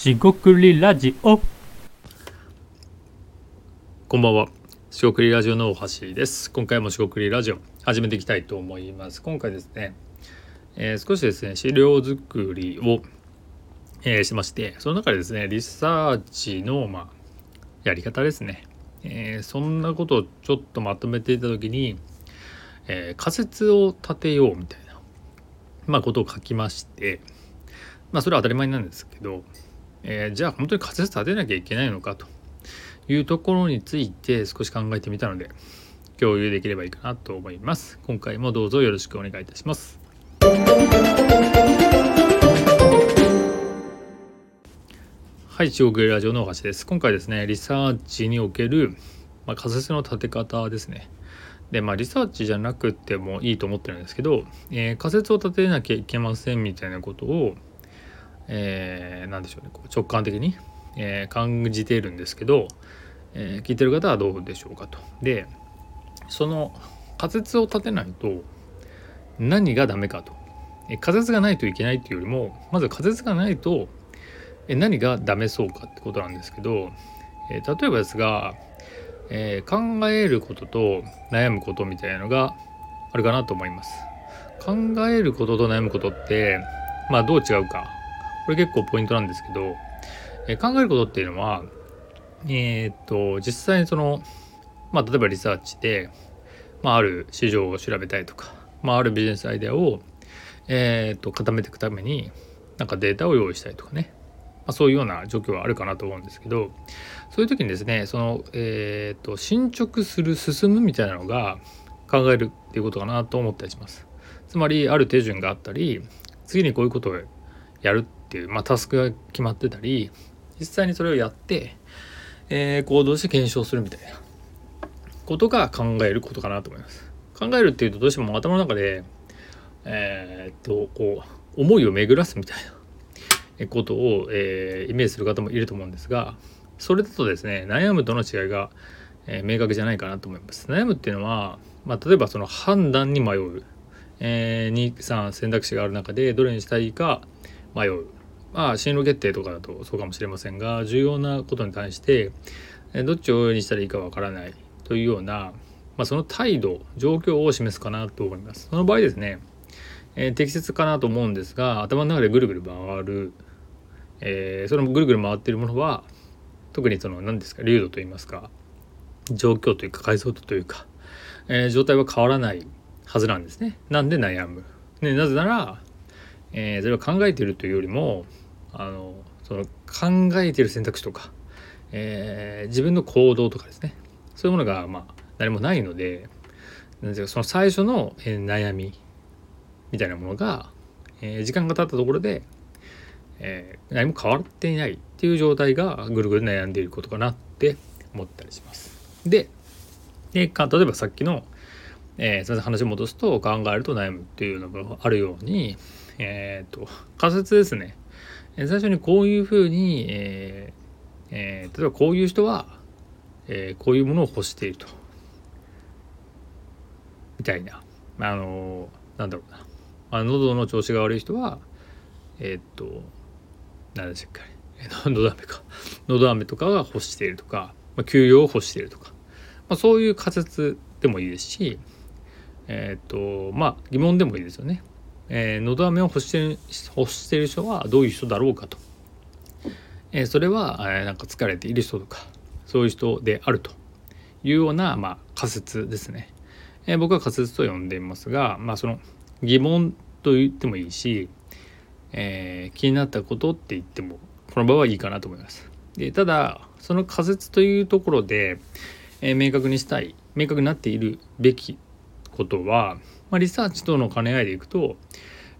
しごくりラジオこんばんは。しごくりラジオの大橋です。今回もしごくりラジオ始めていきたいと思います。今回ですね、えー少しですね、資料作りを、えーしまして、その中でですね、リサーチの、まあ、やり方ですね。えーそんなことをちょっとまとめていた時に、えー仮説を立てようみたいな、まあ、ことを書きまして、まあ、それは当たり前なんですけど、えーじゃあ本当に仮説立てなきゃいけないのかというところについて少し考えてみたので共有できればいいかなと思います。今回もどうぞよろしくお願いいたします。はい中国ラジオの大橋です。今回ですねリサーチにおける、まあ、仮説の立て方ですね。でまあリサーチじゃなくてもいいと思ってるんですけど、えー仮説を立てなきゃいけませんみたいなことをえー、でしょうねこう直感的に、えー感じているんですけど、えー聞いてる方はどうでしょうかと。でその仮説を立てないと何がダメかと。え仮説がないといけないっていうよりもまず仮説がないとえ何がダメそうかってことなんですけど、え例えばですが、え考えることと悩むことみたいなのがあるかなと思います。考えることと悩むことってまあどう違うかこれ結構ポイントなんですけど、え考えることっていうのはえーっと実際にそのまあ例えばリサーチで、まあ、ある市場を調べたいとか、まあ、あるビジネスアイデアを、えーっと固めていくためになんかデータを用意したりとかね、まあ、そういうような状況はあるかなと思うんですけどそういう時にですねその、えーっと進捗する進むみたいなのが考えるっていうことかなと思ったりします。つまりある手順があったり次にこういうことをやるっっていう、まあ、タスクが決まってたり実際にそれをやって、えー行動して検証するみたいなことが考えることかなと思います。考えるっていうとどうしても頭の中でえーっとこう思いを巡らすみたいなことを、えーイメージする方もいると思うんですがそれだとですね悩むとの違いが、えー明確じゃないかなと思います。悩むっていうのは、まあ、例えばその判断に迷う、えー、23選択肢がある中でどれにしたいか迷うまあ進路決定とかだとそうかもしれませんが重要なことに対してどっちをにしたらいいかわからないというような、まあ、その態度状況を示すかなと思います。その場合ですね、えー適切かなと思うんですが頭の中でぐるぐる回る、えーそのぐるぐる回っているものは特にその何ですか流度といいますか状況というか解像度というか、えー状態は変わらないはずなんですね。なんで悩む。ね、なぜなら、えーそれは考えているというよりもあのその考えてる選択肢とか、えー自分の行動とかですねそういうものがまあ何もないのでなんていうかその最初の、えー悩みみたいなものが、えー時間が経ったところで、えー何も変わっていないっていう状態がぐるぐる悩んでいることかなって思ったりします。でで例えばさっきの、えー、すみません話を戻すと考えると悩むっていうのがあるように、えー、と仮説ですね、最初にこういうふうに、えーえー例えばこういう人は、えーこういうものを欲していると。みたいな。あのなんだろうな、まあ、喉の調子が悪い人はえっと何でしたっけえー 喉飴か。喉飴とかが欲しているとか、まあ、休養を欲しているとか、まあ、そういう仮説でもいいですしえっとまあ疑問でもいいですよね。えー、喉飴を欲してる欲してる人はどういう人だろうかと。えーそれは、えーなんか疲れている人とかそういう人であるというような、まあ、仮説ですね。えー僕は仮説と呼んでいますが、まあ、その疑問と言ってもいいし、えー気になったことって言ってもこの場合はいいかなと思います。でただその仮説というところで、えー明確にしたい明確になっているべきことは、まあ、リサーチとの兼ね合いでいくと、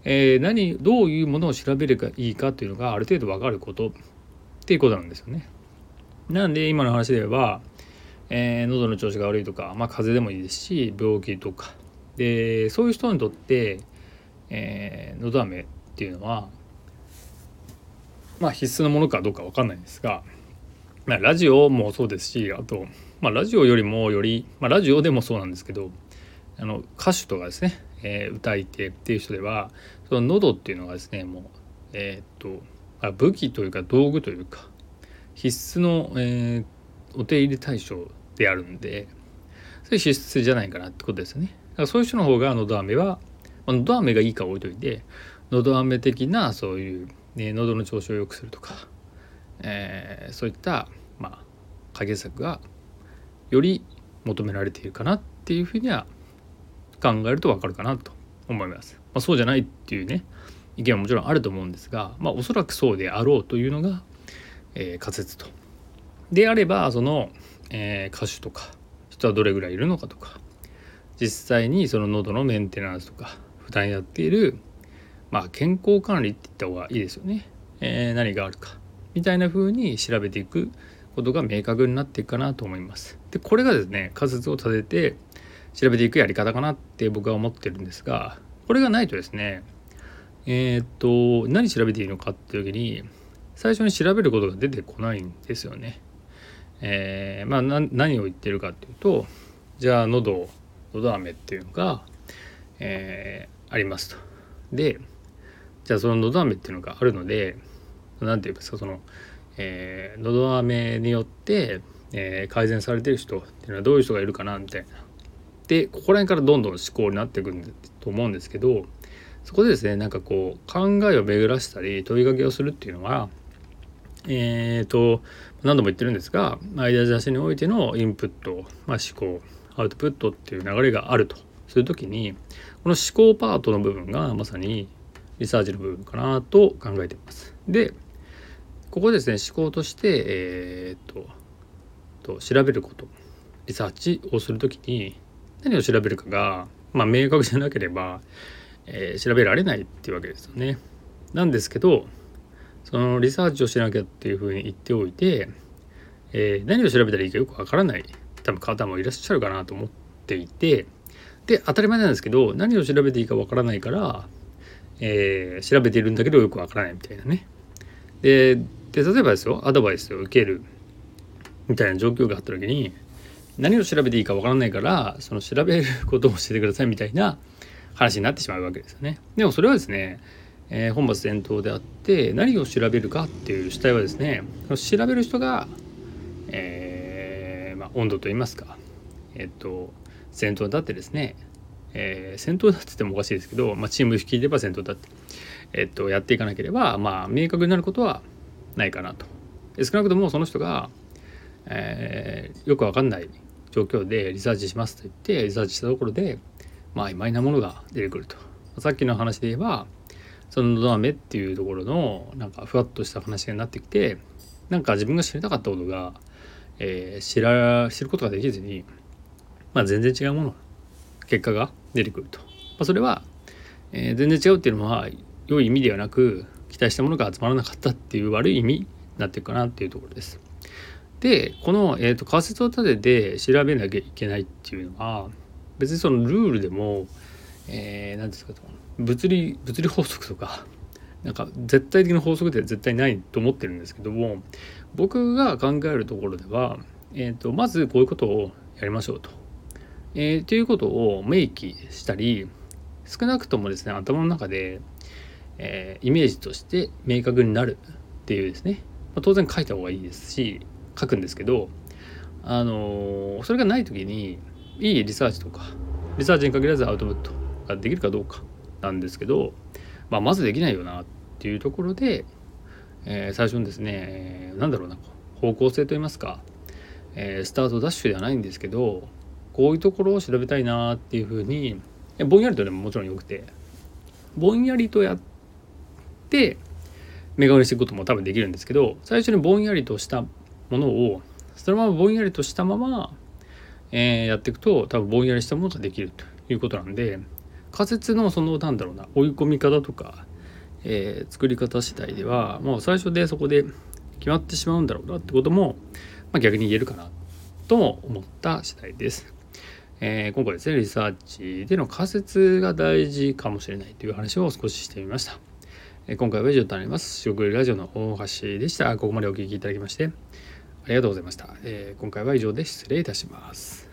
えー何どういうものを調べればいいかというのがある程度分かることっていうことなんですよね。なんで今の話で言えば、えー喉の調子が悪いとか、まあ、風邪でもいいですし病気とかでそういう人にとって、えー、喉飴っていうのはまあ必須のものかどうか分かんないんですが、まあ、ラジオもそうですしあと、まあ、ラジオよりもより、まあ、ラジオでもそうなんですけどあの歌手とかですね、えー歌い手っていう人ではその喉っていうのがですねもうえーっとあ武器というか道具というか必須の、えー、お手入れ対象であるんでそれ必須じゃないかなってことですよね。だからそういう人の方がのど飴は、まあ、のど飴がいいか置いといてのど飴的なそういう、ね、喉の調子を良くするとか、えー、そういったまあ解決策がより求められているかなっていうふうには考えると分かるかなと思います。まあ、そうじゃないっていうね意見はもちろんあると思うんですが、まあ、おそらくそうであろうというのが、えー、仮説と。であればその、えー、歌手とか人はどれぐらいいるのかとか実際にその喉のメンテナンスとか普段やっている、まあ、健康管理って言った方がいいですよね、えー、何があるかみたいな風に調べていくことが明確になっていくかなと思います。でこれがですね仮説を立てて調べていくやり方かなって僕は思ってるんですがこれがないとですねえー、っと何調べていいのかっていう時に最初に調べることが出てこないんですよね。えー、まあ何を言ってるかっていうとじゃあ喉喉飴っていうのが、えー、ありますと。でじゃあその喉飴っていうのがあるので何て言いますかその、えー、喉飴によって、えー、改善されてる人っていうのはどういう人がいるかなみたいな。でここら辺からどんどん思考になっていくと思うんですけどそこでですねなんかこう考えを巡らしたり問いかけをするっていうのはえーと何度も言ってるんですがアイデア出しにおいてのインプット、まあ、思考アウトプットっていう流れがあるとする時にこの思考パートの部分がまさにリサーチの部分かなと考えています。でここですね思考としてえー、っとと調べることリサーチをする時に何を調べるかが、まあ、明確じゃなければえー、調べられないっていうわけですよね。なんですけどそのリサーチをしなきゃっていうふうに言っておいて、えー、何を調べたらいいかよくわからない多分方もいらっしゃるかなと思っていてで当たり前なんですけど何を調べていいかわからないから、えー、調べているんだけどよくわからないみたいなね。でで例えばですよアドバイスを受けるみたいな状況があった時に何を調べていいかわからないからその調べることを教えてくださいみたいな話になってしまうわけですよね。でもそれはですね、えー、本末転倒であって何を調べるかっていう主体はですね調べる人が、えー、まあ、温度といいますか、えっと先頭に立ってですね、えー、先頭だって言ってもおかしいですけど、まあ、チーム率いれば先頭だって、えっと、やっていかなければ、まあ、明確になることはないかなと。少なくともその人が、えー、よくわかんない状況でリサーチしますと言ってリサーチしたところでまあ曖昧なものが出てくるとさっきの話で言えばそののど飴っていうところのなんかふわっとした話になってきてなんか自分が知りたかったことが、えー、知ら知ることができずに、まあ、全然違うもの結果が出てくると、まあ、それは、えー、全然違うっていうのは良い意味ではなく期待したものが集まらなかったっていう悪い意味になっていくかなっていうところです。でこの、えーと仮説を立てて調べなきゃいけないっていうのは別にそのルールでも何、えー、ですか物理物理法則とかなんか絶対的な法則では絶対ないと思ってるんですけども僕が考えるところでは、えーと、まずこういうことをやりましょうと。えー、ということを明記したり少なくともですね頭の中で、えー、イメージとして明確になるっていうですね、まあ、当然書いた方がいいですし書くんですけどあのー、それがない時にいいリサーチとかリサーチに限らずアウトプットができるかどうかなんですけど、まあ、まずできないよなっていうところで、えー、最初にですね何だろうな方向性といいますか、えー、スタートダッシュではないんですけどこういうところを調べたいなっていうふうにぼんやりとでももちろんよくてぼんやりとやって目顔にしていことも多分できるんですけど最初にぼんやりとしたものをそのままぼんやりとしたままえー、やっていくと多分ぼんやりしたものができるということなんで仮説のそのなんだろうな追い込み方とか、えー、作り方次第ではもう最初でそこで決まってしまうんだろうなってことも、まあ、逆に言えるかなとも思った次第です。えー、今回ですねリサーチでの仮説が大事かもしれないという話を少ししてみました。今回は以上となります。食ラジオの大橋でした。ここまでお聴きいただきましてありがとうございました。えー、今回は以上で失礼いたします。